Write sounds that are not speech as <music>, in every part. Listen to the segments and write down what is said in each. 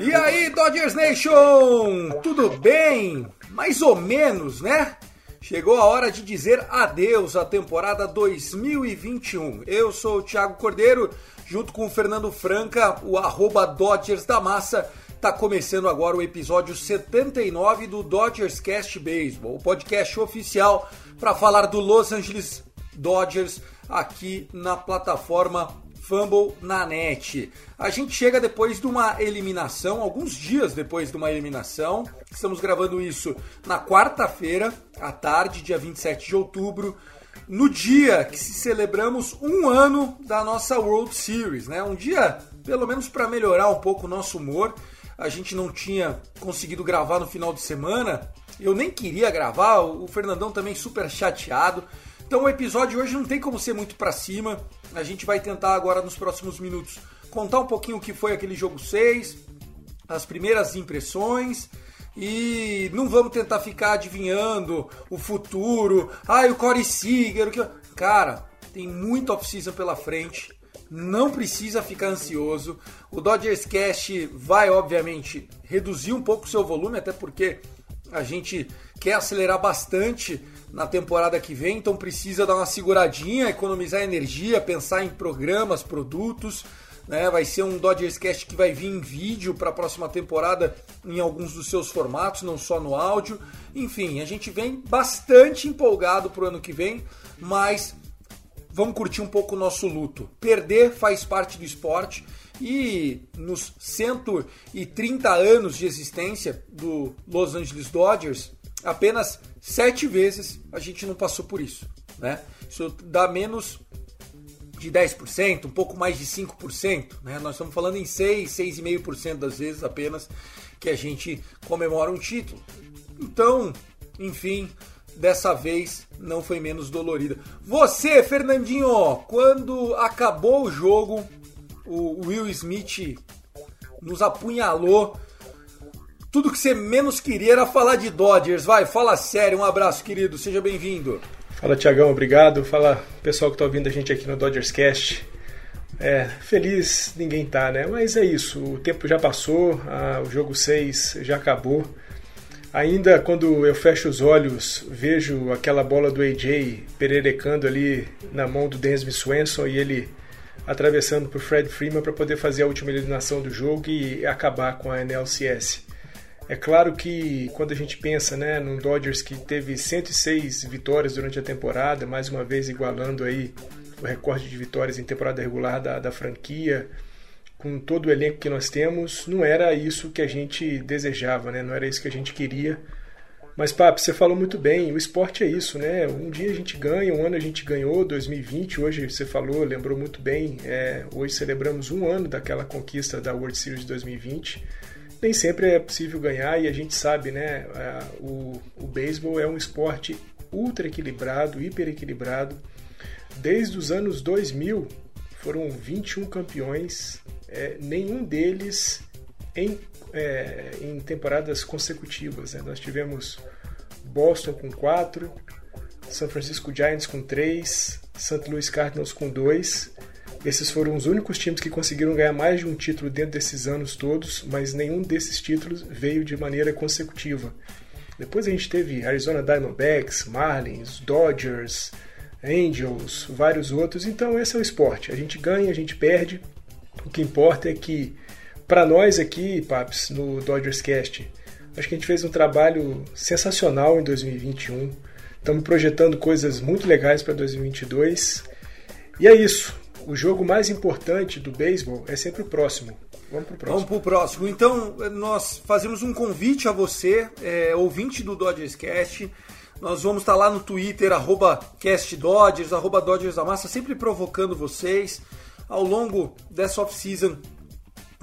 E aí, Dodgers Nation! Tudo bem? Mais ou menos, né? Chegou a hora de dizer adeus à temporada 2021. Eu sou o Thiago Cordeiro, junto com o Fernando Franca, o arroba Dodgers da Massa. Tá começando agora o episódio 79 do Dodgers Cast Baseball, o podcast oficial para falar do Los Angeles Dodgers aqui na plataforma Fumble na net. A gente chega depois de uma eliminação, alguns dias depois de uma eliminação. Estamos gravando isso na quarta-feira, à tarde, dia 27 de outubro, no dia que celebramos um ano da nossa World Series, né? Um dia, pelo menos para melhorar um pouco o nosso humor. A gente não tinha conseguido gravar no final de semana. Eu nem queria gravar, o Fernandão também super chateado. Então o episódio hoje não tem como ser muito pra cima. A gente vai tentar agora nos próximos minutos contar um pouquinho o que foi aquele jogo 6, as primeiras impressões e não vamos tentar ficar adivinhando o futuro. Ah, o Corey Seager, o que Cara, tem muita off-season pela frente. Não precisa ficar ansioso. O Dodgers Cast vai, obviamente, reduzir um pouco o seu volume, até porque a gente quer acelerar bastante na temporada que vem, então precisa dar uma seguradinha, economizar energia, pensar em programas, produtos. Né? Vai ser um Dodgers Cast que vai vir em vídeo para a próxima temporada em alguns dos seus formatos, não só no áudio. Enfim, a gente vem bastante empolgado para o ano que vem, mas vamos curtir um pouco o nosso luto. Perder faz parte do esporte e nos 130 anos de existência do Los Angeles Dodgers, apenas sete vezes a gente não passou por isso. Né? Isso dá menos de 10%, um pouco mais de 5%. Né? Nós estamos falando em 6, 6,5% das vezes apenas que a gente comemora um título. Então, enfim, dessa vez não foi menos dolorida. Você, Fernandinho, quando acabou o jogo, o Will Smith nos apunhalou. Tudo que você menos queria era falar de Dodgers. Vai, fala sério. Um abraço, querido. Seja bem-vindo. Fala, Tiagão. Obrigado. Fala, pessoal que está ouvindo a gente aqui no Dodgers Cast. É, feliz ninguém tá, né? Mas é isso. O tempo já passou. Ah, o jogo 6 já acabou. Ainda quando eu fecho os olhos, vejo aquela bola do AJ pererecando ali na mão do Dansby Swenson e ele atravessando o Fred Freeman para poder fazer a última eliminação do jogo e acabar com a NLCS. É claro que quando a gente pensa né, num Dodgers que teve 106 vitórias durante a temporada, mais uma vez igualando aí o recorde de vitórias em temporada regular da, da franquia, com todo o elenco que nós temos, não era isso que a gente desejava, né? não era isso que a gente queria. Mas, Papo, você falou muito bem, o esporte é isso, né? Um dia a gente ganha, um ano a gente ganhou, 2020, hoje você falou, lembrou muito bem, é, hoje celebramos um ano daquela conquista da World Series de 2020. Nem sempre é possível ganhar e a gente sabe, né? O, o beisebol é um esporte ultra equilibrado, hiper equilibrado. Desde os anos 2000 foram 21 campeões, é, nenhum deles em, é, em temporadas consecutivas. Né? Nós tivemos Boston com 4, San Francisco Giants com 3, St. Louis Cardinals com 2. Esses foram os únicos times que conseguiram ganhar mais de um título dentro desses anos todos, mas nenhum desses títulos veio de maneira consecutiva. Depois a gente teve Arizona Diamondbacks, Marlins, Dodgers, Angels, vários outros. Então esse é o esporte. A gente ganha, a gente perde. O que importa é que para nós aqui, Paps, no Dodgers Cast, acho que a gente fez um trabalho sensacional em 2021. Estamos projetando coisas muito legais para 2022. E é isso. O jogo mais importante do beisebol é sempre o próximo. Vamos pro próximo. Vamos pro próximo. Então, nós fazemos um convite a você, é, ouvinte do Dodgers Cast. Nós vamos estar lá no Twitter, arroba CastDodgers, arroba Dodgers da Massa, sempre provocando vocês. Ao longo dessa off-season,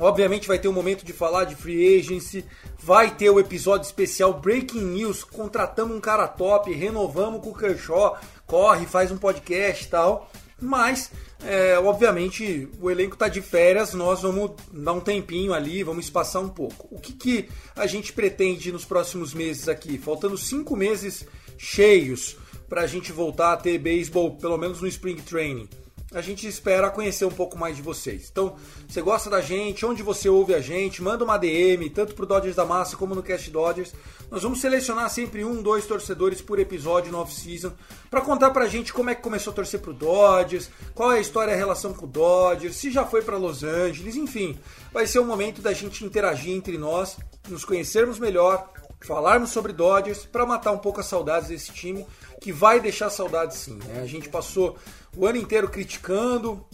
obviamente vai ter um momento de falar de free agency, vai ter o episódio especial Breaking News, contratamos um cara top, renovamos com o Kershaw, corre, faz um podcast e tal. Mas, é, obviamente, o elenco está de férias, nós vamos dar um tempinho ali, vamos espaçar um pouco. O que, que a gente pretende nos próximos meses aqui? Faltando cinco meses cheios para a gente voltar a ter beisebol, pelo menos no Spring Training a gente espera conhecer um pouco mais de vocês. Então, você gosta da gente, onde você ouve a gente, manda uma DM, tanto pro Dodgers da Massa como no Cast Dodgers. Nós vamos selecionar sempre um, dois torcedores por episódio no off-season para contar pra gente como é que começou a torcer pro Dodgers, qual é a história, a relação com o Dodgers, se já foi para Los Angeles, enfim. Vai ser o momento da gente interagir entre nós, nos conhecermos melhor, falarmos sobre Dodgers para matar um pouco as saudades desse time que vai deixar saudades sim. Né? A gente passou o ano inteiro criticando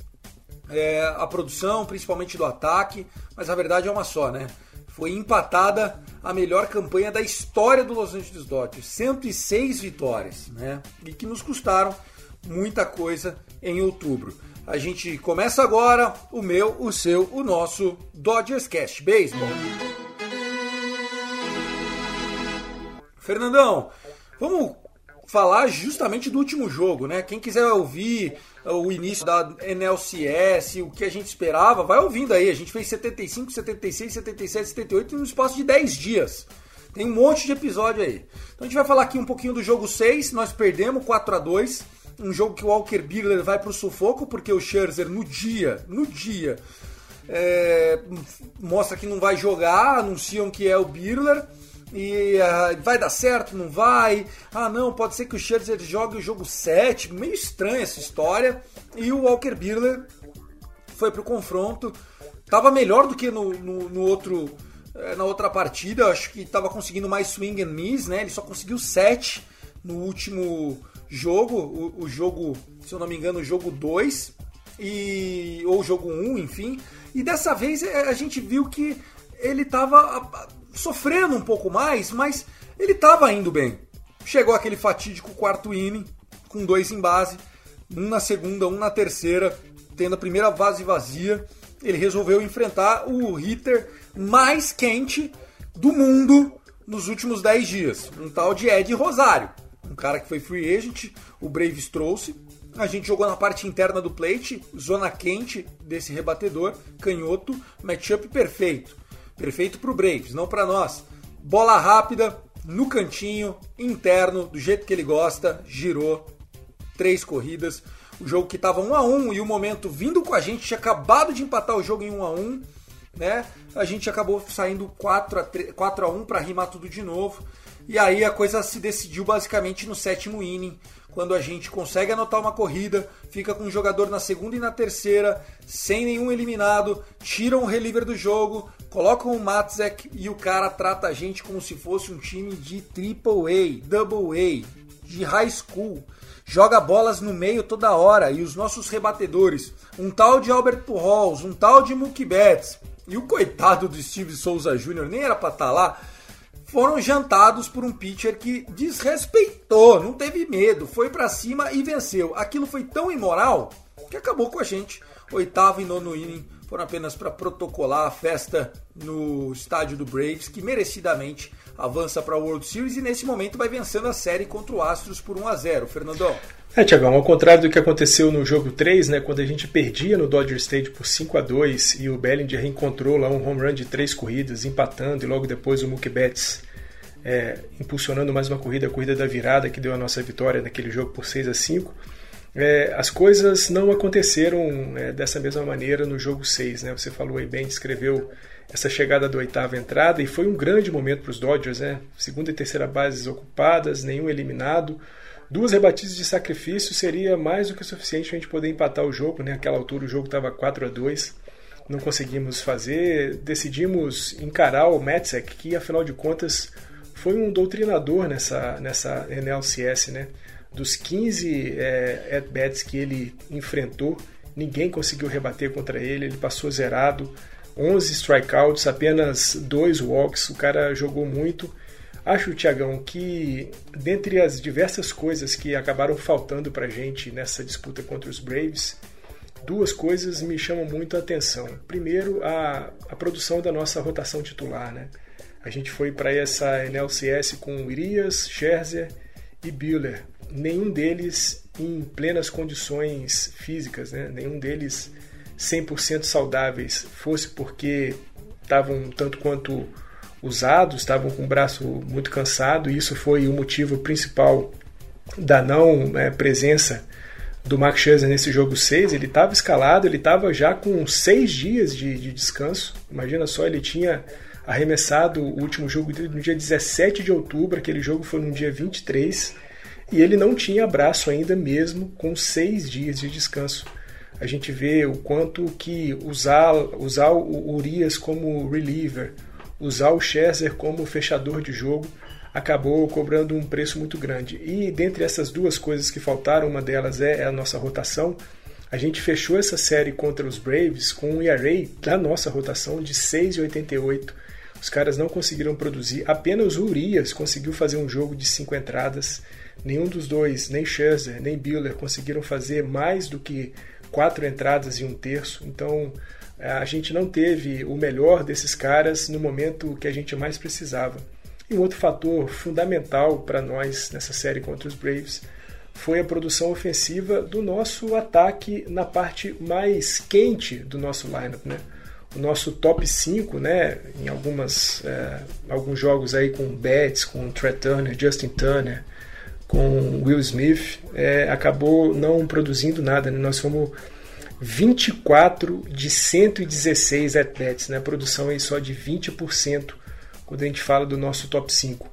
é, a produção, principalmente do ataque, mas a verdade é uma só, né? Foi empatada a melhor campanha da história do Los Angeles Dodgers, 106 vitórias, né? E que nos custaram muita coisa em outubro. A gente começa agora o meu, o seu, o nosso Dodgers Cast Baseball. Fernandão, vamos falar justamente do último jogo, né? Quem quiser ouvir o início da NLCS, o que a gente esperava, vai ouvindo aí. A gente fez 75, 76, 77, 78 no espaço de 10 dias. Tem um monte de episódio aí. Então a gente vai falar aqui um pouquinho do jogo 6. Nós perdemos 4 a 2 Um jogo que o Walker Buehler vai pro sufoco, porque o Scherzer no dia, no dia, é, mostra que não vai jogar, anunciam que é o Buehler e uh, vai dar certo, não vai? Ah, não, pode ser que o Scherzer jogue o jogo 7. Meio estranha essa história. E o Walker Buehler foi pro confronto. Tava melhor do que no, no, no outro eh, na outra partida. Acho que tava conseguindo mais swing and miss, né? Ele só conseguiu 7 no último jogo. O, o, jogo, se eu não me engano, o jogo 2. E, ou o jogo 1, enfim. E dessa vez eh, a gente viu que ele tava sofrendo um pouco mais, mas ele estava indo bem. Chegou aquele fatídico quarto inning, com dois em base, um na segunda, um na terceira, tendo a primeira base vazia. Ele resolveu enfrentar o hitter mais quente do mundo nos últimos 10 dias, um tal de Ed Rosário, um cara que foi free agent, o Braves trouxe. A gente jogou na parte interna do plate, zona quente desse rebatedor, canhoto, matchup perfeito. Perfeito para o Braves, não para nós. Bola rápida, no cantinho, interno, do jeito que ele gosta, girou. Três corridas. O jogo que estava 1 a 1 e o momento vindo com a gente, tinha acabado de empatar o jogo em 1 a 1 né? A gente acabou saindo 4 a, 3, 4 a 1 para rimar tudo de novo. E aí a coisa se decidiu basicamente no sétimo inning, quando a gente consegue anotar uma corrida, fica com um jogador na segunda e na terceira, sem nenhum eliminado, tiram o reliever do jogo, colocam o Matzek e o cara trata a gente como se fosse um time de Triple A, Double A, de high school. Joga bolas no meio toda hora e os nossos rebatedores, um tal de Albert Pujols, um tal de Mookie Betts e o coitado do Steve Souza Jr. nem era para estar tá lá foram jantados por um pitcher que desrespeitou, não teve medo, foi para cima e venceu. Aquilo foi tão imoral que acabou com a gente. Oitavo e nono inning foram apenas para protocolar a festa no estádio do Braves, que merecidamente avança para a World Series e nesse momento vai vencendo a série contra o Astros por 1 a 0. Fernandão. É, Tiagão, ao contrário do que aconteceu no jogo 3, né, quando a gente perdia no Dodger Stadium por 5 a 2 e o Bellinger reencontrou lá um home run de três corridas, empatando, e logo depois o Mookie Betts é, impulsionando mais uma corrida, a corrida da virada que deu a nossa vitória naquele jogo por 6 a 5 É, as coisas não aconteceram é, dessa mesma maneira no jogo 6. Né? Você falou aí bem, descreveu essa chegada da oitava entrada e foi um grande momento para os Dodgers. Né? Segunda e terceira bases ocupadas, nenhum eliminado. Duas rebatidas de sacrifício seria mais do que suficiente para a gente poder empatar o jogo. Né? Naquela altura o jogo estava 4 a 2 não conseguimos fazer. Decidimos encarar o Metzek, que afinal de contas foi um doutrinador nessa, nessa NLCS. Né? Dos 15 é, at-bats que ele enfrentou, ninguém conseguiu rebater contra ele, ele passou zerado. 11 strikeouts, apenas dois walks, o cara jogou muito Acho, Tiagão, que dentre as diversas coisas que acabaram faltando para gente nessa disputa contra os Braves, duas coisas me chamam muito a atenção. Primeiro, a, a produção da nossa rotação titular. Né? A gente foi para essa NLCS com Urias, Scherzer e Buehler. Nenhum deles em plenas condições físicas, né? nenhum deles 100% saudáveis, fosse porque estavam tanto quanto usados, estavam com o braço muito cansado, e isso foi o motivo principal da não é, presença do Max Scherzer nesse jogo 6. Ele estava escalado, ele estava já com seis dias de, de, descanso. Imagina só, ele tinha arremessado o último jogo no dia 17 de outubro, aquele jogo foi no dia 23, e ele não tinha braço ainda mesmo com seis dias de descanso. A gente vê o quanto que usar, usar o Urias como reliever, usar o Scherzer como fechador de jogo acabou cobrando um preço muito grande. E dentre essas duas coisas que faltaram, uma delas é a nossa rotação. A gente fechou essa série contra os Braves com um ERA da nossa rotação de 6,88. Os caras não conseguiram produzir, apenas o Urias conseguiu fazer um jogo de cinco entradas. Nenhum dos dois, nem Scherzer, nem Buehler, conseguiram fazer mais do que quatro entradas e um terço. Então, a gente não teve o melhor desses caras no momento que a gente mais precisava. E um outro fator fundamental para nós nessa série contra os Braves foi a produção ofensiva do nosso ataque na parte mais quente do nosso lineup, né? O nosso top 5, né, em algumas, é, alguns jogos aí com Betts, com Trey Turner, Justin Turner, com Will Smith, é, acabou não produzindo nada. Né? Nós fomos 24 de 116 at-bats, né? produção aí só de 20% quando a gente fala do nosso top 5.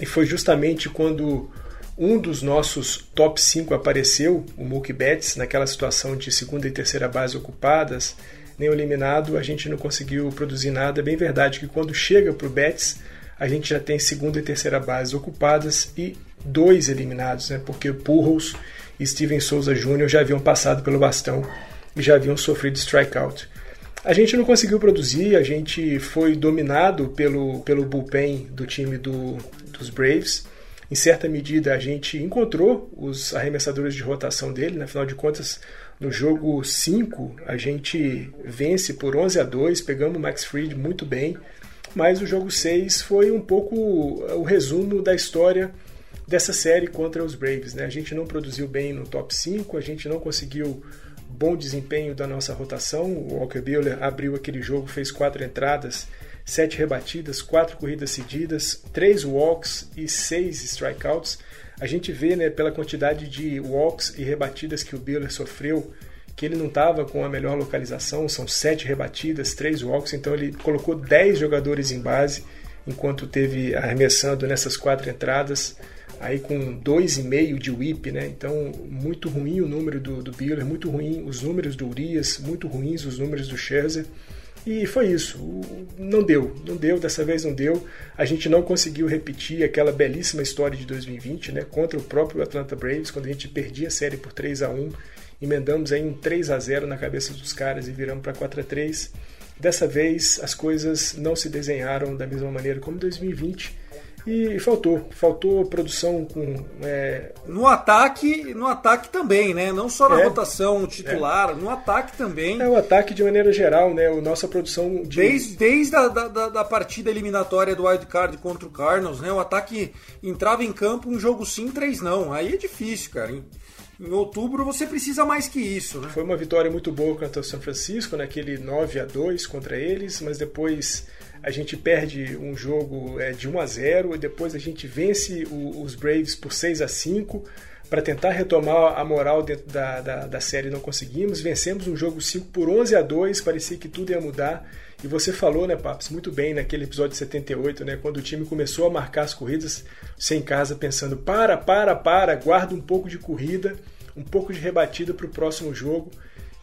E foi justamente quando um dos nossos top 5 apareceu, o Mookie Betts, naquela situação de segunda e terceira base ocupadas, nem eliminado, a gente não conseguiu produzir nada. É bem verdade que quando chega para o Betts, a gente já tem segunda e terceira base ocupadas e dois eliminados, né? porque Pujols e Steven Souza Jr. já haviam passado pelo bastão e já haviam sofrido strikeout. A gente não conseguiu produzir, a gente foi dominado pelo, pelo bullpen do time do, dos Braves. Em certa medida, a gente encontrou os arremessadores de rotação dele, na final de contas, no jogo 5, a gente vence por 11 a 2, pegamos o Max Fried muito bem, mas o jogo 6 foi um pouco o resumo da história dessa série contra os Braves. Né? A gente não produziu bem no top 5, a gente não conseguiu bom desempenho da nossa rotação. O Walker Buehler abriu aquele jogo, fez quatro entradas, sete rebatidas, quatro corridas cedidas, três walks e seis strikeouts. A gente vê, né, pela quantidade de walks e rebatidas que o Buehler sofreu, que ele não estava com a melhor localização. São sete rebatidas, três walks, então ele colocou dez jogadores em base enquanto teve arremessando nessas quatro entradas aí com 2,5 de whip, né? Então, muito ruim o número do, do Buehler, muito ruim os números do Urias, muito ruins os números do Scherzer. E foi isso. Não deu, não deu, dessa vez não deu. A gente não conseguiu repetir aquela belíssima história de 2020, né? Contra o próprio Atlanta Braves, quando a gente perdia a série por 3 a 1 emendamos aí um 3 a 0 na cabeça dos caras e viramos para 4 a 3 Dessa vez as coisas não se desenharam da mesma maneira como 2020 e faltou, faltou produção com é... no ataque, no ataque também, né? Não só na é, rotação titular, é. no ataque também. É o ataque de maneira geral, né? O nossa produção de... desde desde a da, da, da, partida eliminatória do Wild Card contra o Cardinals, né? O ataque entrava em campo um jogo sim, três não. Aí é difícil, cara. Em, em outubro você precisa mais que isso, né? Foi uma vitória muito boa contra o São Francisco, naquele 9 a 2 contra eles, mas depois a gente perde um jogo é, de 1 a 0 e depois a gente vence o, os Braves por 6 a 5 para tentar retomar a moral dentro da, da, da série não conseguimos. Vencemos um jogo 5 por 11 a 2, parecia que tudo ia mudar. E você falou, né, Paps, muito bem naquele episódio 78, né, quando o time começou a marcar as corridas, sem casa pensando: para, para, para, guarda um pouco de corrida, um pouco de rebatida para o próximo jogo.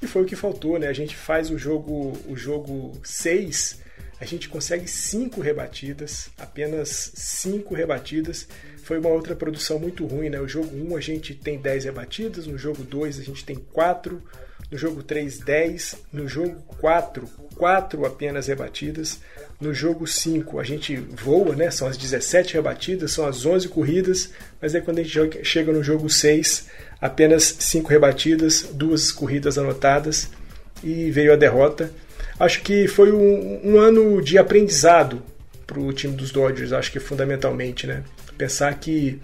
E foi o que faltou, né? A gente faz o jogo o jogo 6, a gente consegue cinco rebatidas, apenas cinco rebatidas foi uma outra produção muito ruim, né? O jogo 1 a gente tem 10 rebatidas, no jogo 2 a gente tem 4, no jogo 3 10, no jogo 4 4 apenas rebatidas, no jogo 5 a gente voa, né? São as 17 rebatidas, são as 11 corridas, mas aí quando a gente chega no jogo 6, apenas 5 rebatidas, duas corridas anotadas e veio a derrota. Acho que foi um, um ano de aprendizado para o time dos Dodgers, acho que fundamentalmente, né? Pensar que,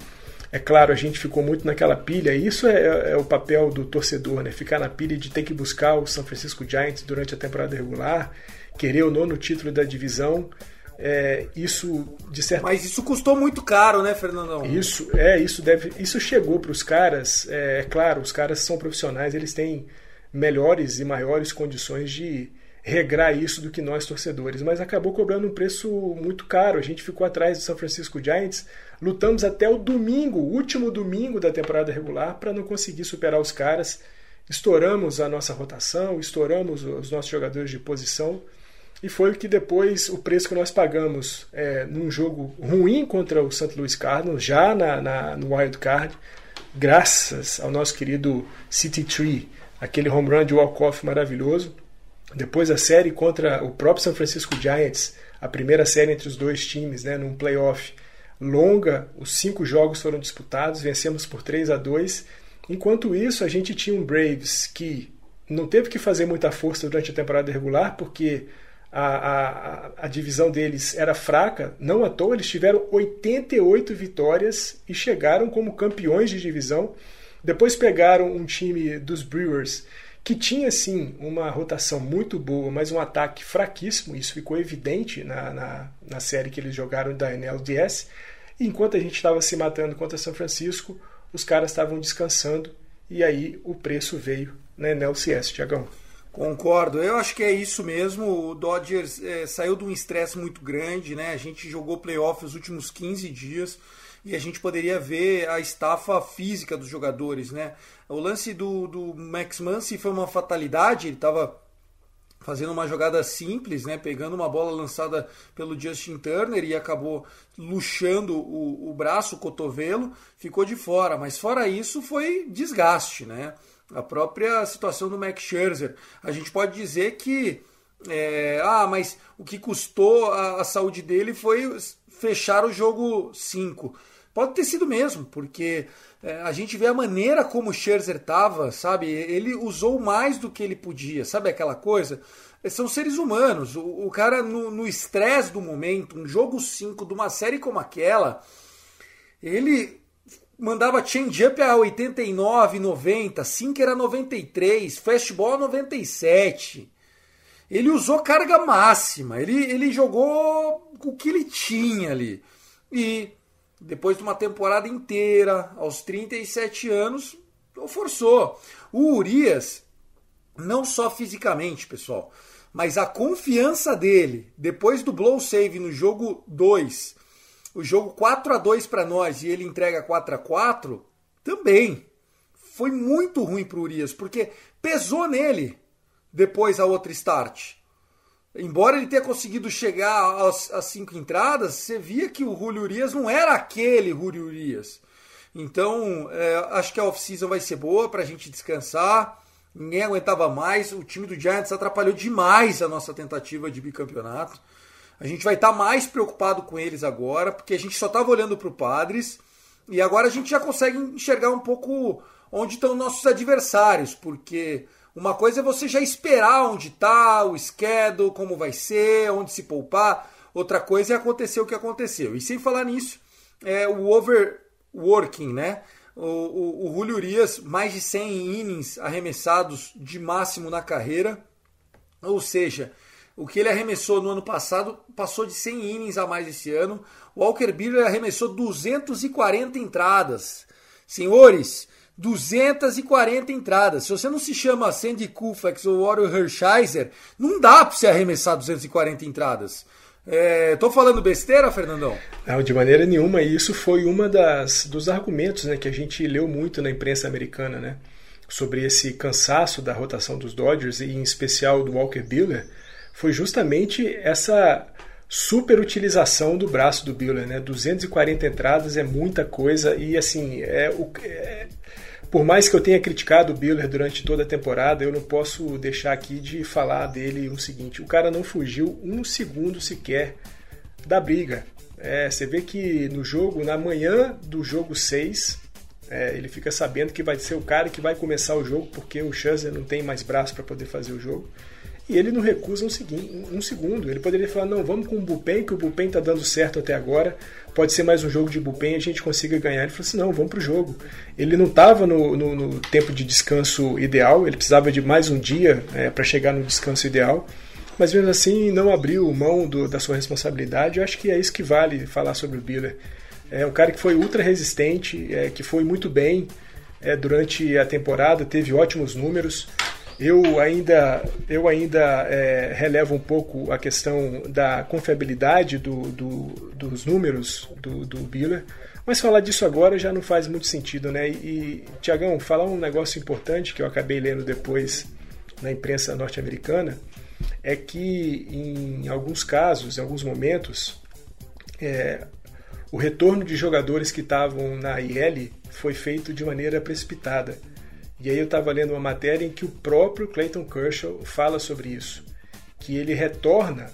é claro, a gente ficou muito naquela pilha, e isso é, é, o papel do torcedor, né? Ficar na pilha de ter que buscar o San Francisco Giants durante a temporada regular, querer o nono título da divisão. É, isso de certa mas isso custou muito caro né Fernandão isso é isso deve isso chegou para os caras é, é claro os caras são profissionais eles têm melhores e maiores condições de regrar isso do que nós torcedores, mas acabou cobrando um preço muito caro. A gente ficou atrás do São Francisco Giants, lutamos até o domingo, último domingo da temporada regular, para não conseguir superar os caras. Estouramos a nossa rotação, estouramos os nossos jogadores de posição e foi o que depois o preço que nós pagamos é, num jogo ruim contra o St. Louis Cardinals, já na, na, no wild card, graças ao nosso querido City Tree, aquele home run de walk-off maravilhoso. Depois a série contra o próprio San Francisco Giants, a primeira série entre os dois times, né, num playoff longa, os cinco jogos foram disputados, vencemos por 3 a 2. Enquanto isso, a gente tinha um Braves que não teve que fazer muita força durante a temporada regular, porque a, a, a divisão deles era fraca, não à toa, eles tiveram 88 vitórias e chegaram como campeões de divisão. Depois pegaram um time dos Brewers que tinha sim uma rotação muito boa, mas um ataque fraquíssimo. Isso ficou evidente na, na, na série que eles jogaram da NLDS. E enquanto a gente estava se matando contra São Francisco, os caras estavam descansando e aí o preço veio na NLCS, Tiagão. Concordo, eu acho que é isso mesmo. O Dodgers é, saiu de um estresse muito grande, né? A gente jogou playoff os últimos 15 dias e a gente poderia ver a estafa física dos jogadores, né? O lance do, do Max Muncy foi uma fatalidade, ele estava fazendo uma jogada simples, né, pegando uma bola lançada pelo Justin Turner e acabou luxando o, o braço, o cotovelo, ficou de fora. Mas fora isso, foi desgaste, né? A própria situação do Max Scherzer. A gente pode dizer que é, ah, mas o que custou a, a saúde dele foi fechar o jogo 5. Pode ter sido mesmo, porque é, a gente vê a maneira como o Scherzer estava, sabe? Ele usou mais do que ele podia, sabe aquela coisa? É, são seres humanos. O, o cara, no estresse do momento, um jogo 5 de uma série como aquela, ele mandava change-up a 89, 90, sinker a 93, fastball a 97. Ele usou carga máxima, ele, ele jogou o que ele tinha ali. E depois de uma temporada inteira, aos 37 anos, forçou. O Urias, não só fisicamente, pessoal, mas a confiança dele, depois do blow save no jogo 2, o jogo 4 a 2 para nós e ele entrega 4 a 4 também foi muito ruim para o Urias, porque pesou nele depois a outra start. Embora ele tenha conseguido chegar às, às cinco entradas, você via que o Julio Urias não era aquele Julio Urias. Então, é, acho que a off-season vai ser boa para a gente descansar. Ninguém aguentava mais. O time do Giants atrapalhou demais a nossa tentativa de bicampeonato. A gente vai estar tá mais preocupado com eles agora, porque a gente só estava olhando para o Padres. E agora a gente já consegue enxergar um pouco onde estão nossos adversários, porque uma coisa é você já esperar onde está, o schedule, como vai ser, onde se poupar. Outra coisa é acontecer o que aconteceu. E sem falar nisso, é o overworking, né? O, o, o Julio Urias, mais de 100 innings arremessados de máximo na carreira. Ou seja, o que ele arremessou no ano passado passou de 100 innings a mais esse ano. O Walker Buehler arremessou 240 entradas. Senhores, 240 entradas. Se você não se chama Sandy Koufax ou Warren Hershiser, não dá para você arremessar 240 entradas. É, tô falando besteira, Fernandão? Não, de maneira nenhuma. E isso foi uma das dos argumentos, né, que a gente leu muito na imprensa americana, né, sobre esse cansaço da rotação dos Dodgers e em especial do Walker Buehler, foi justamente essa superutilização do braço do Buehler, né? 240 entradas é muita coisa e assim é o é, por mais que eu tenha criticado o Buehler durante toda a temporada, eu não posso deixar aqui de falar dele o seguinte: o cara não fugiu um segundo sequer da briga. É, você vê que no jogo, na manhã do jogo 6, é, ele fica sabendo que vai ser o cara que vai começar o jogo porque o Scherzer não tem mais braço para poder fazer o jogo. E ele não recusa um, um segundo. Ele poderia falar: não, vamos com o Bullpen, que o Bullpen está dando certo até agora. Pode ser mais um jogo de Bullpen e a gente consiga ganhar. Ele falou assim: não, vamos para o jogo. Ele não estava no, no, no tempo de descanso ideal, ele precisava de mais um dia é, para chegar no descanso ideal. Mas mesmo assim, não abriu mão do, da sua responsabilidade. Eu acho que é isso que vale falar sobre o Biller. É um cara que foi ultra resistente, é, que foi muito bem é, durante a temporada, teve ótimos números. Eu ainda, eu ainda é, relevo um pouco a questão da confiabilidade do, do, dos números do, do Biller, mas falar disso agora já não faz muito sentido, né? E, Tiagão, falar um negócio importante que eu acabei lendo depois na imprensa norte-americana é que em alguns casos, em alguns momentos, é, o retorno de jogadores que estavam na IL foi feito de maneira precipitada. E aí eu estava lendo uma matéria em que o próprio Clayton Kershaw fala sobre isso, que ele retorna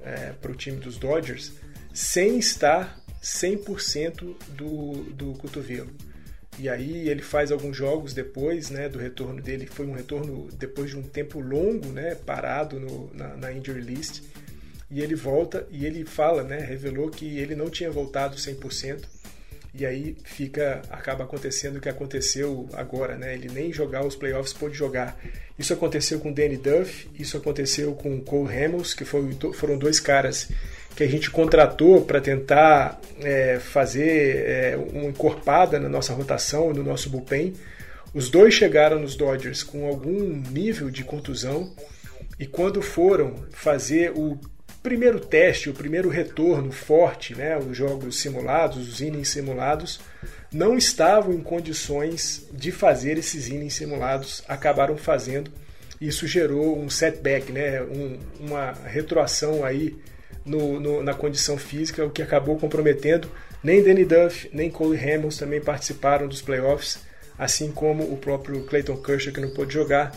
é, para o time dos Dodgers sem estar 100% do, do cotovelo. E aí ele faz alguns jogos depois né, do retorno dele, foi um retorno depois de um tempo longo, né, parado no, na, na injury list, e ele volta e ele fala, né, revelou que ele não tinha voltado 100%, e aí fica acaba acontecendo o que aconteceu agora, né? Ele nem jogar os playoffs pôde jogar. Isso aconteceu com Danny Duff, isso aconteceu com Cole Hamels, que foi, foram dois caras que a gente contratou para tentar é, fazer é, uma encorpada na nossa rotação, no nosso bullpen. Os dois chegaram nos Dodgers com algum nível de contusão e quando foram fazer o primeiro teste, o primeiro retorno forte, né, os jogos simulados, os innings simulados, não estavam em condições de fazer esses innings simulados, acabaram fazendo. Isso gerou um setback, né, um, uma retroação aí no, no, na condição física, o que acabou comprometendo. Nem Danny Duff, nem Cole Hamels também participaram dos playoffs, assim como o próprio Clayton Kershaw, que não pôde jogar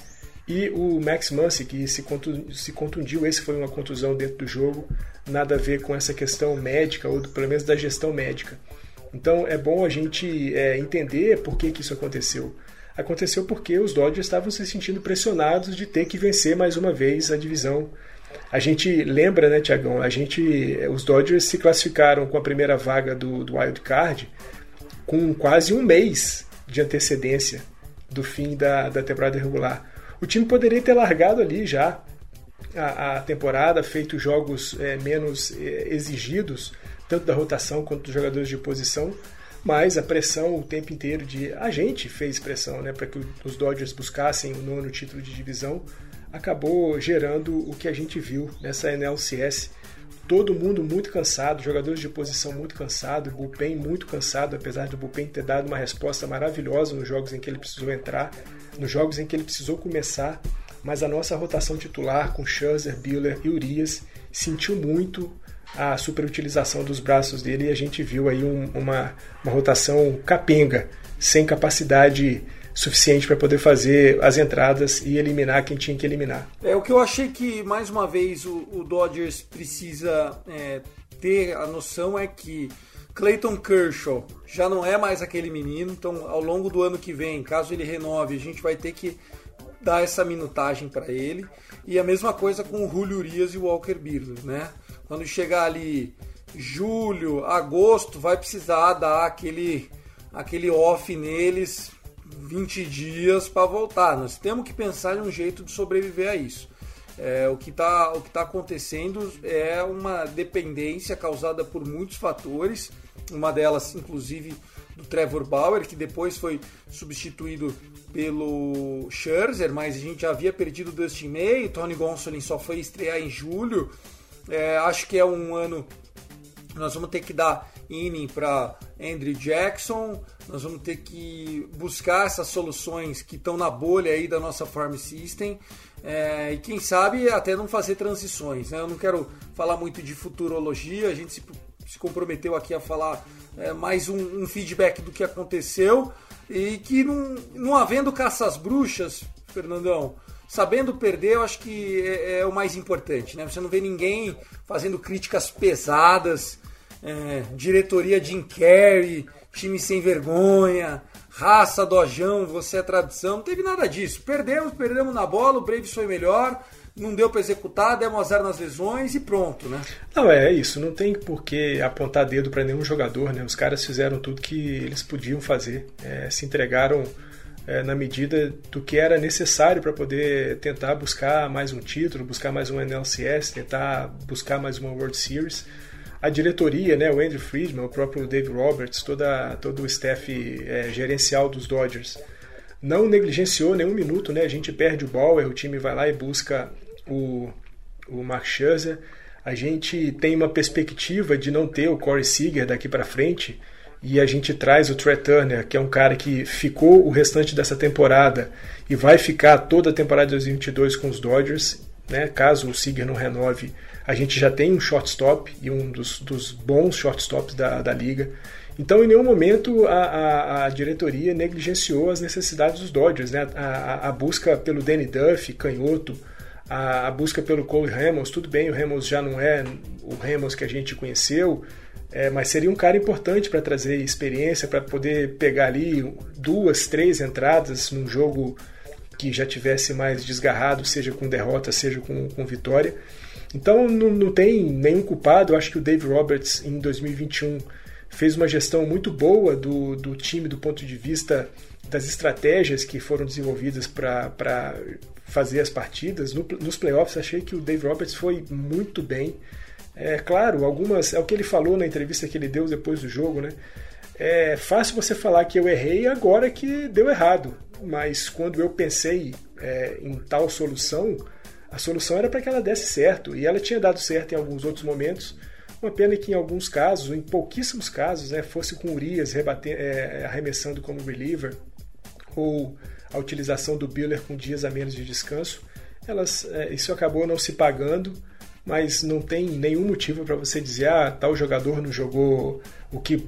e o Max Muncy, que se, contundiu, esse foi uma contusão dentro do jogo, nada a ver com essa questão médica, ou pelo menos da gestão médica. Então é bom a gente é, entender por que, que isso aconteceu. Aconteceu porque os Dodgers estavam se sentindo pressionados de ter que vencer mais uma vez a divisão. A gente lembra, né, Tiagão? A gente, os Dodgers se classificaram com a primeira vaga do, do Wild Card com quase um mês de antecedência do fim da, da temporada regular o time poderia ter largado ali já a, a temporada, feito jogos é, menos é, exigidos, tanto da rotação quanto dos jogadores de posição, mas a pressão o tempo inteiro de. A gente fez pressão né, para que os Dodgers buscassem o nono título de divisão, acabou gerando o que a gente viu nessa NLCS. Todo mundo muito cansado, jogadores de posição muito cansado, bullpen muito cansado, apesar do bullpen ter dado uma resposta maravilhosa nos jogos em que ele precisou entrar nos jogos em que ele precisou começar, mas a nossa rotação titular com Scherzer, Biller e Urias sentiu muito a superutilização dos braços dele e a gente viu aí um, uma, uma rotação capenga, sem capacidade suficiente para poder fazer as entradas e eliminar quem tinha que eliminar. É o que eu achei que mais uma vez o, o Dodgers precisa é, ter a noção é que Clayton Kershaw já não é mais aquele menino, então ao longo do ano que vem, caso ele renove, a gente vai ter que dar essa minutagem para ele. E a mesma coisa com o Julio Urias e o Walker Buehler, né? Quando chegar ali julho, agosto, vai precisar dar aquele aquele off neles 20 dias para voltar. Nós temos que pensar em um jeito de sobreviver a isso. É, o que está tá acontecendo é uma dependência causada por muitos fatores, uma delas, inclusive, do Trevor Bauer, que depois foi substituído pelo Scherzer, mas a gente já havia perdido o Dustin May, Tony Gonsolin só foi estrear em julho. É, acho que é um ano nós vamos ter que dar inning para Andrew Jackson, nós vamos ter que buscar essas soluções que estão na bolha aí da nossa farm system é, e quem sabe até não fazer transições. Né? Eu não quero falar muito de futurologia, a gente se, se comprometeu aqui a falar é, mais um, um, feedback do que aconteceu e que não, não havendo caças bruxas, Fernandão, sabendo perder, eu acho que é, é, o mais importante. Né? Você não vê ninguém fazendo críticas pesadas, é, diretoria Jim Carrey, time sem vergonha, raça, dojão, você é tradição. Não teve nada disso. Perdemos, perdemos na bola, o Braves foi melhor, não deu para executar, demos azar nas lesões e pronto, né? Não, é isso. Não tem por que apontar dedo para nenhum jogador, né? Os caras fizeram tudo que eles podiam fazer. É, se entregaram é, na medida do que era necessário para poder tentar buscar mais um título, buscar mais um NLCS, tentar buscar mais uma World Series a diretoria, né, o Andrew Friedman, o próprio Dave Roberts, toda, todo o staff é, gerencial dos Dodgers, não negligenciou nenhum minuto, né? A gente perde o Bauer, o time vai lá e busca o, o Mark Scherzer. A gente tem uma perspectiva de não ter o Corey Seager daqui para frente e a gente traz o Trey Turner, que é um cara que ficou o restante dessa temporada e vai ficar toda a temporada de 2022 com os Dodgers, né? Caso o Seager não renove, a gente já tem um shortstop e um dos, dos bons shortstops da, da liga. Então, em nenhum momento a, a, a, diretoria negligenciou as necessidades dos Dodgers. Né? A, a busca pelo Danny Duff, canhoto, a, busca pelo Cole Hamels. Tudo bem, o Hamels já não é o Hamels que a gente conheceu, é, mas seria um cara importante para trazer experiência, para poder pegar ali duas, três entradas num jogo que já tivesse mais desgarrado, seja com derrota, seja com, com vitória. Então não, não tem nenhum culpado. Eu acho que o Dave Roberts em 2021 fez uma gestão muito boa do, do time do ponto de vista das estratégias que foram desenvolvidas para fazer as partidas. No, nos playoffs achei que o Dave Roberts foi muito bem. É claro, algumas é o que ele falou na entrevista que ele deu depois do jogo, né? É fácil você falar que eu errei agora que deu errado, mas quando eu pensei é, em tal solução, a solução era para que ela desse certo, e ela tinha dado certo em alguns outros momentos. Uma pena que em alguns casos, em pouquíssimos casos, né, fosse com Urias rebater, é, arremessando como reliever, ou a utilização do Biller com dias a menos de descanso, elas, é, isso acabou não se pagando, mas não tem nenhum motivo para você dizer ah, tal jogador não jogou o que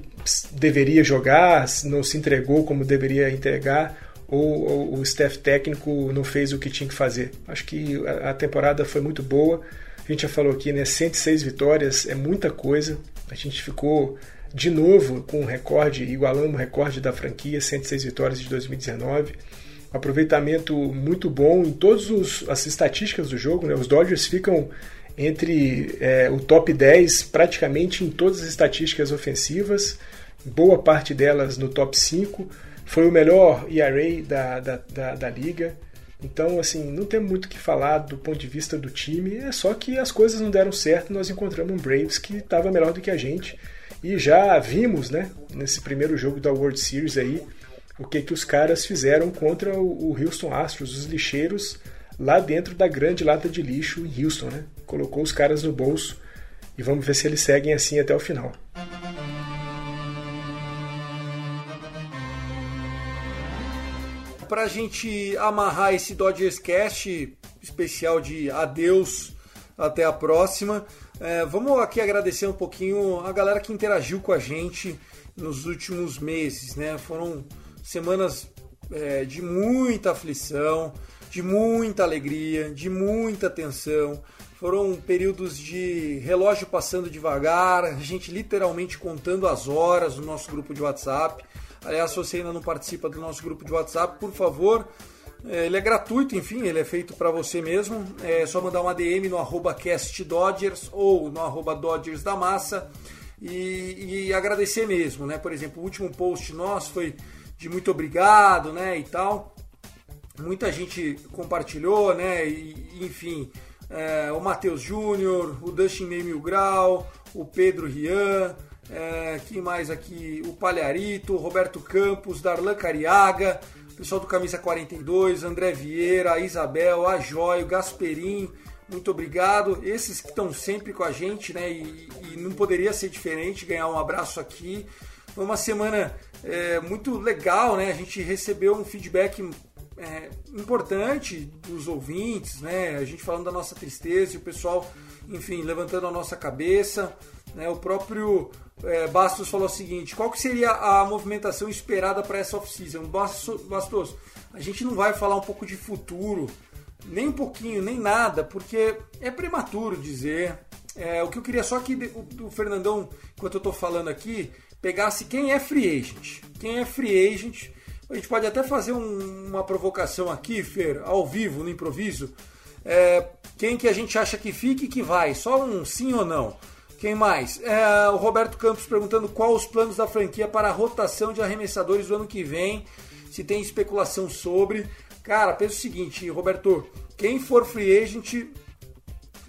deveria jogar, não se entregou como deveria entregar ou, ou, o staff técnico não fez o que tinha que fazer. Acho que a, temporada foi muito boa. A gente já falou aqui, né? 106 vitórias é muita coisa. A gente ficou de novo com um recorde, igualando o recorde da franquia, 106 vitórias de 2019. aproveitamento muito bom em todas as estatísticas do jogo. Né? Os Dodgers ficam entre é, o top 10 praticamente em todas as estatísticas ofensivas, boa parte delas no top 5 foi o melhor ERA da, da, da, da liga. Então, assim, não tem muito o que falar do ponto de vista do time, é só que as coisas não deram certo. Nós encontramos um Braves que estava melhor do que a gente. E já vimos, né, nesse primeiro jogo da World Series aí, o que, que os caras fizeram contra o, Houston Astros, os lixeiros, lá dentro da grande lata de lixo em Houston, né? Colocou os caras no bolso e vamos ver se eles seguem assim até o final. Para a gente amarrar esse Dodgers Cast especial de adeus, até a próxima. É, vamos aqui agradecer um pouquinho a galera que interagiu com a gente nos últimos meses, né? Foram semanas é, de muita aflição, de muita alegria, de muita tensão. Foram períodos de relógio passando devagar, a gente literalmente contando as horas no nosso grupo de WhatsApp. Aliás, se você ainda não participa do nosso grupo de WhatsApp, por favor, é, ele é gratuito, enfim, ele é feito para você mesmo. É só mandar uma DM no arroba castdodgers ou no arroba Dodgers da Massa e, e, agradecer mesmo, né? Por exemplo, o último post nosso foi de muito obrigado, né? E tal. Muita gente compartilhou, né? E, enfim, é, o Matheus Júnior, o Dustin Mil Grau, o Pedro Rian, É, quem mais aqui? O Palharito, Roberto Campos, Darlan Cariaga, pessoal do Camisa 42, André Vieira, a Isabel, a Jóio, Gasperim, muito obrigado. Esses que estão sempre com a gente, né? E, e, não poderia ser diferente ganhar um abraço aqui. Foi uma semana é, muito legal, né? A gente recebeu um feedback é, importante dos ouvintes, né? A gente falando da nossa tristeza e o pessoal, enfim, levantando a nossa cabeça. Né? O próprio é, Bastos falou o seguinte: qual que seria a movimentação esperada para essa off-season? Bastos, a gente não vai falar um pouco de futuro, nem um pouquinho, nem nada, porque é prematuro dizer. É, o que eu queria só que o, o Fernandão, enquanto eu estou falando aqui, pegasse quem é free agent. Quem é free agent. A gente pode até fazer um, uma provocação aqui, Fer, ao vivo, no improviso. É, quem que a gente acha que fica e que vai? Só um sim ou não. Quem mais? É, o Roberto Campos perguntando qual os planos da franquia para a rotação de arremessadores do ano que vem. Se tem especulação sobre. Cara, pensa o seguinte, Roberto. Quem for free agent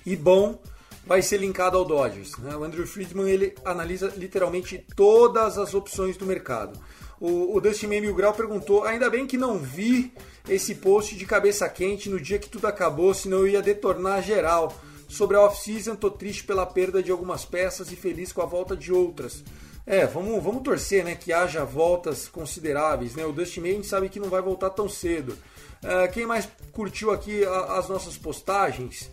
e bom vai ser linkado ao Dodgers. Né? O Andrew Friedman ele analisa literalmente todas as opções do mercado. O, o Dustin May Grau perguntou: ainda bem que não vi esse post de cabeça quente no dia que tudo acabou, senão eu ia detornar geral. Sobre a off-season, tô triste pela perda de algumas peças e feliz com a volta de outras. É, vamos, vamos torcer, né, que haja voltas consideráveis, né? O Dustin May a gente sabe que não vai voltar tão cedo. Uh, quem mais curtiu aqui a, as nossas postagens?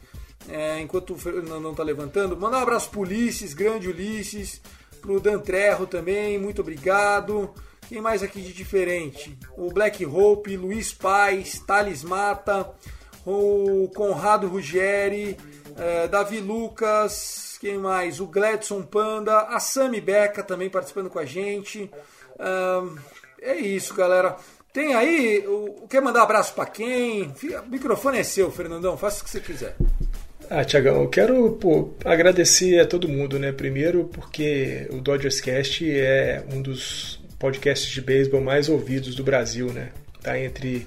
É, enquanto o Fernando tá levantando, mandar um abraço pro Ulisses, grande Ulisses, pro Dan Trerro também, muito obrigado. Quem mais aqui de diferente? O Black Hope, Luiz Paz, Thales Mata, o Conrado Ruggeri, eh, Davi Lucas, quem mais? O Gladson Panda, a Sami Beca também participando com a gente. é isso, galera. Tem aí, o, quer mandar abraço para quem? O microfone é seu, Fernandão, faça o que você quiser. Ah, Tiagão, eu quero pô, agradecer a todo mundo, né? Primeiro porque o Dodgers Cast é um dos podcasts de beisebol mais ouvidos do Brasil, né? Tá entre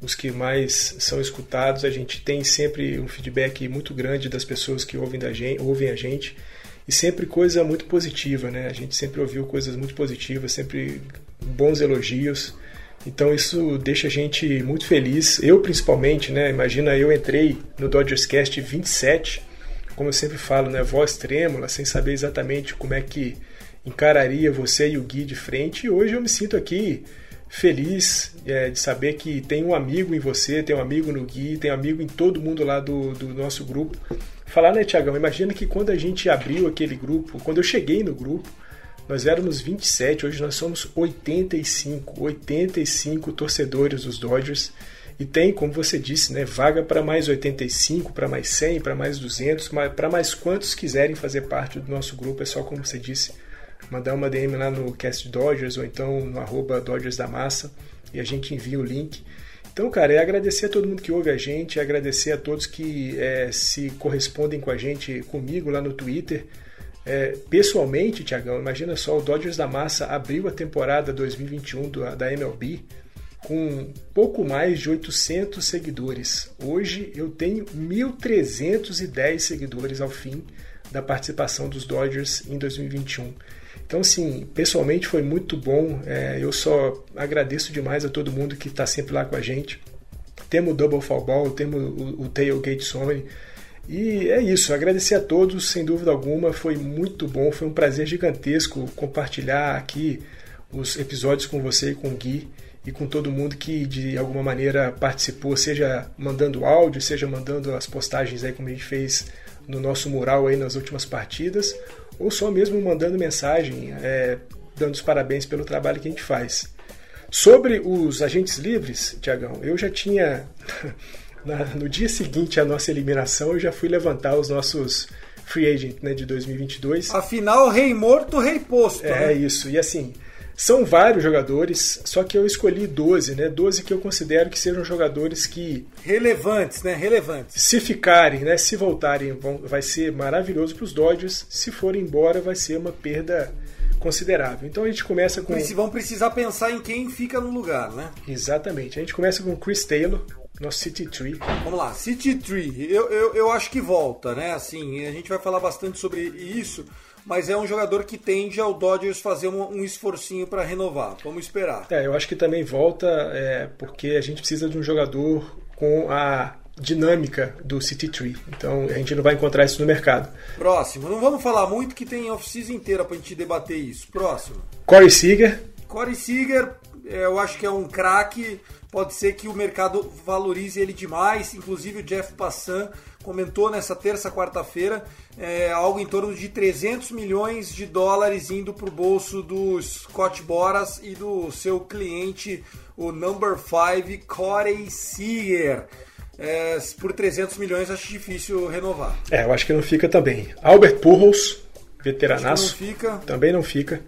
os que mais são escutados. A gente tem sempre um feedback muito grande das pessoas que ouvem, da gente, ouvem a gente e sempre coisa muito positiva, né? A gente sempre ouviu coisas muito positivas, sempre bons elogios. Então isso deixa a gente muito feliz. Eu principalmente, né? Imagina eu entrei no Dodgers Cast 27, como eu sempre falo, né? Voz trêmula, sem saber exatamente como é que encararia você e o Gui de frente. E hoje eu me sinto aqui feliz é, de saber que tem um amigo em você, tem um amigo no Gui, tem um amigo em todo mundo lá do, do nosso grupo. Falar, né, Tiagão? Imagina que quando a gente abriu aquele grupo, quando eu cheguei no grupo, nós éramos 27, hoje nós somos 85, 85 torcedores dos Dodgers. E tem, como você disse, né, vaga para mais 85, para mais 100, para mais 200, para mais quantos quiserem fazer parte do nosso grupo. É só, como você disse, mandar uma DM lá no Cast Dodgers ou então no arroba Dodgers da Massa e a gente envia o link. Então, cara, é agradecer a todo mundo que ouve a gente, é agradecer a todos que é, se correspondem com a gente, comigo lá no Twitter. É, pessoalmente, Tiagão, imagina só, o Dodgers da Massa abriu a temporada 2021 do, da MLB com pouco mais de 800 seguidores. Hoje eu tenho 1.310 seguidores ao fim da participação dos Dodgers em 2021. Então, assim, pessoalmente foi muito bom. É, eu só agradeço demais a todo mundo que está sempre lá com a gente. Temos o Double Fall Ball, temos o, o Tailgate Sony. E é isso, agradecer a todos, sem dúvida alguma, foi muito bom, foi um prazer gigantesco compartilhar aqui os episódios com você e com o Gui e com todo mundo que de alguma maneira participou, seja mandando áudio, seja mandando as postagens aí como a gente fez no nosso mural aí nas últimas partidas, ou só mesmo mandando mensagem, é, dando os parabéns pelo trabalho que a gente faz. Sobre os agentes livres, Tiagão, eu já tinha. <laughs> no dia seguinte à nossa eliminação, eu já fui levantar os nossos free agent né, de 2022. Afinal, rei morto, rei posto. É né? isso. E assim, são vários jogadores, só que eu escolhi 12, né? 12 que eu considero que sejam jogadores que. Relevantes, né? Relevantes. Se ficarem, né? Se voltarem, vão, vai ser maravilhoso para os Dodgers. Se forem embora, vai ser uma perda considerável. Então a gente começa com. Vão precisar pensar em quem fica no lugar, né? Exatamente. A gente começa com Chris Taylor, nosso City Tree. Vamos lá, City Tree. Eu, eu, eu acho que volta, né? Assim, a gente vai falar bastante sobre isso mas é um jogador que tende ao Dodgers fazer um, um esforcinho para renovar. Vamos esperar. É, eu acho que também volta é, porque a gente precisa de um jogador com a dinâmica do City Tree. Então a gente não vai encontrar isso no mercado. Próximo. Não vamos falar muito que tem off-season inteira pra gente debater isso. Próximo. Corey Seager. Corey Seager, é, eu acho que é um craque. Pode ser que o mercado valorize ele demais. Inclusive o Jeff Passan comentou nessa terça, quarta-feira, é, algo em torno de 300 milhões de dólares indo para o bolso do Scott Boras e do seu cliente, o number 5, Corey Seager. É, por 300 milhões acho difícil renovar. É, eu acho que não fica também. Albert Pujols, veteranaço, não fica. também não fica.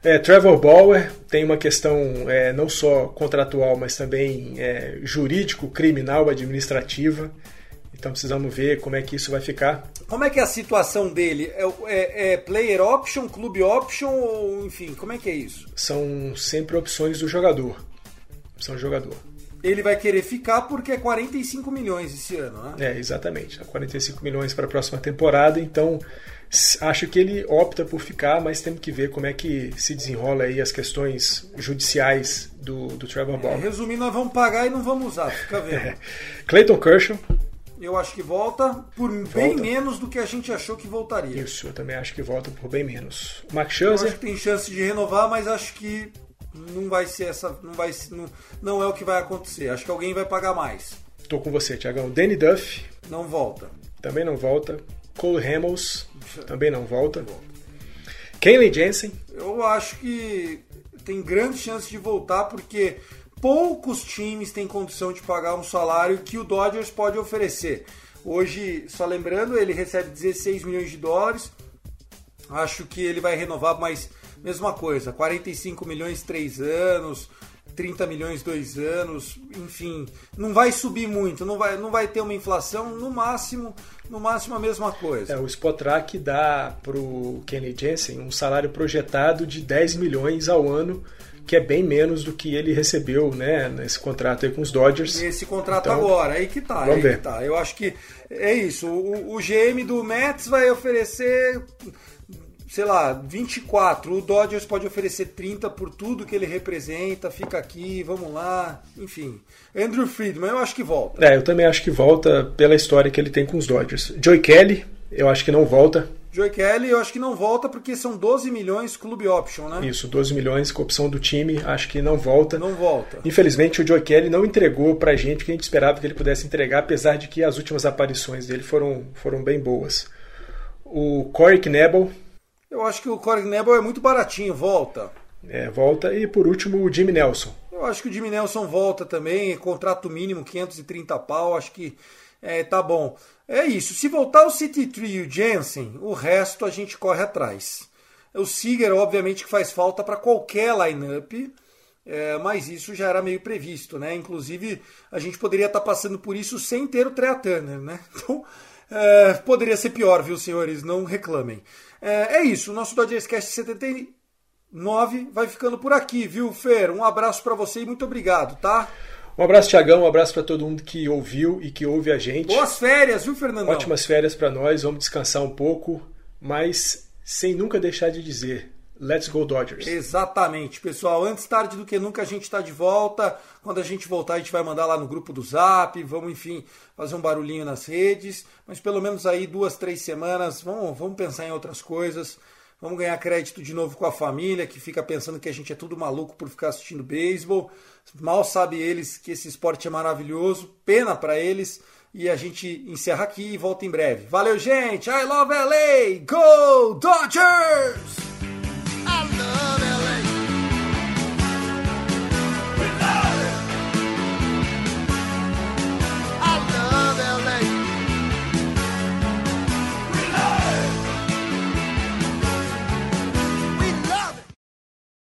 É, Trevor Bauer tem uma questão é, não só contratual, mas também é, jurídico, criminal, administrativa. Então precisamos ver como é que isso vai ficar. Como é que é a situação dele? É, é, é, player option, clube option ou enfim, como é que é isso? São sempre opções do jogador. São jogador. Ele vai querer ficar porque é 45 milhões esse ano, né? É, exatamente. 45 milhões para a próxima temporada, então acho que ele opta por ficar, mas temos que ver como é que se desenrola aí as questões judiciais do, do Trevor É, Bauer. resumindo, nós vamos pagar e não vamos usar, fica <laughs> vendo. É. Clayton Kershaw, Eu acho que volta por bem menos do que a gente achou que voltaria. isso, eu também acho que volta por bem menos. O Max Eu acho Scherzer, que tem chance de renovar, mas acho que não vai ser essa, não vai, não, não é o que vai acontecer. Acho que alguém vai pagar mais. tô com você, Tiagão. Danny Duff, Não volta. também não volta. Cole Hamels, <laughs> também não volta. Kenley Jensen, Eu acho que tem grande chance de voltar porque poucos times têm condição de pagar um salário que o Dodgers pode oferecer. Hoje, só lembrando, ele recebe 16 milhões de dólares. Acho que ele vai renovar, mas mesma coisa, 45 milhões 3 anos, 30 milhões 2 anos, enfim, não vai subir muito, não vai, não vai ter uma inflação, no máximo, no máximo a mesma coisa. É, o Spotrac dá pro Kenley Jensen um salário projetado de 10 milhões ao ano, que é bem menos do que ele recebeu né, nesse contrato aí com os Dodgers. Esse contrato Então, agora, aí que tá, vamos aí ver. que tá. Eu acho que é isso. O, o GM do Mets vai oferecer, sei lá, 24. O Dodgers pode oferecer 30 por tudo que ele representa. Fica aqui, vamos lá. Enfim. Andrew Friedman, eu acho que volta. É, eu também acho que volta pela história que ele tem com os Dodgers. Joey Kelly, eu acho que não volta. Joey Kelly, eu acho que não volta porque são 12 milhões clube option, né? Isso, 12 milhões com opção do time, acho que não volta. Não volta. Infelizmente, o Joey Kelly não entregou pra gente o que a gente esperava que ele pudesse entregar, apesar de que as últimas aparições dele foram, foram bem boas. O Corey Knebel Eu acho que o Corey Knebel é muito baratinho, volta. é, volta. E por último, o Jimmy Nelson. Eu acho que o Jimmy Nelson volta também, contrato mínimo 530 pau, acho que é, tá bom. É isso, se voltar o City Tree e o Jensen, o resto a gente corre atrás. O Seager, obviamente, que faz falta para qualquer lineup, é, mas isso já era meio previsto, né? Inclusive, a gente poderia estar passando por isso sem ter o Trea Turner, né? <laughs> Então, é, poderia ser pior, viu, senhores? Não reclamem. É, é isso, o nosso Dodgers Cast 79 vai ficando por aqui, viu, Fer? Um abraço para você e muito obrigado, tá? Um abraço, Tiagão. Um abraço para todo mundo que ouviu e que ouve a gente. Boas férias, viu, Fernandão? Ótimas férias para nós. Vamos descansar um pouco, mas sem nunca deixar de dizer: Let's go Dodgers. Exatamente, pessoal. Antes tarde do que nunca a gente está de volta. Quando a gente voltar, a gente vai mandar lá no grupo do Zap. Vamos, enfim, fazer um barulhinho nas redes. Mas pelo menos aí duas, três semanas. Vamos, vamos pensar em outras coisas. Vamos ganhar crédito de novo com a família, que fica pensando que a gente é tudo maluco por ficar assistindo beisebol. Mal sabe eles que esse esporte é maravilhoso. Pena para eles. E a gente encerra aqui e volta em breve. Valeu, gente! I love LA! Go Dodgers!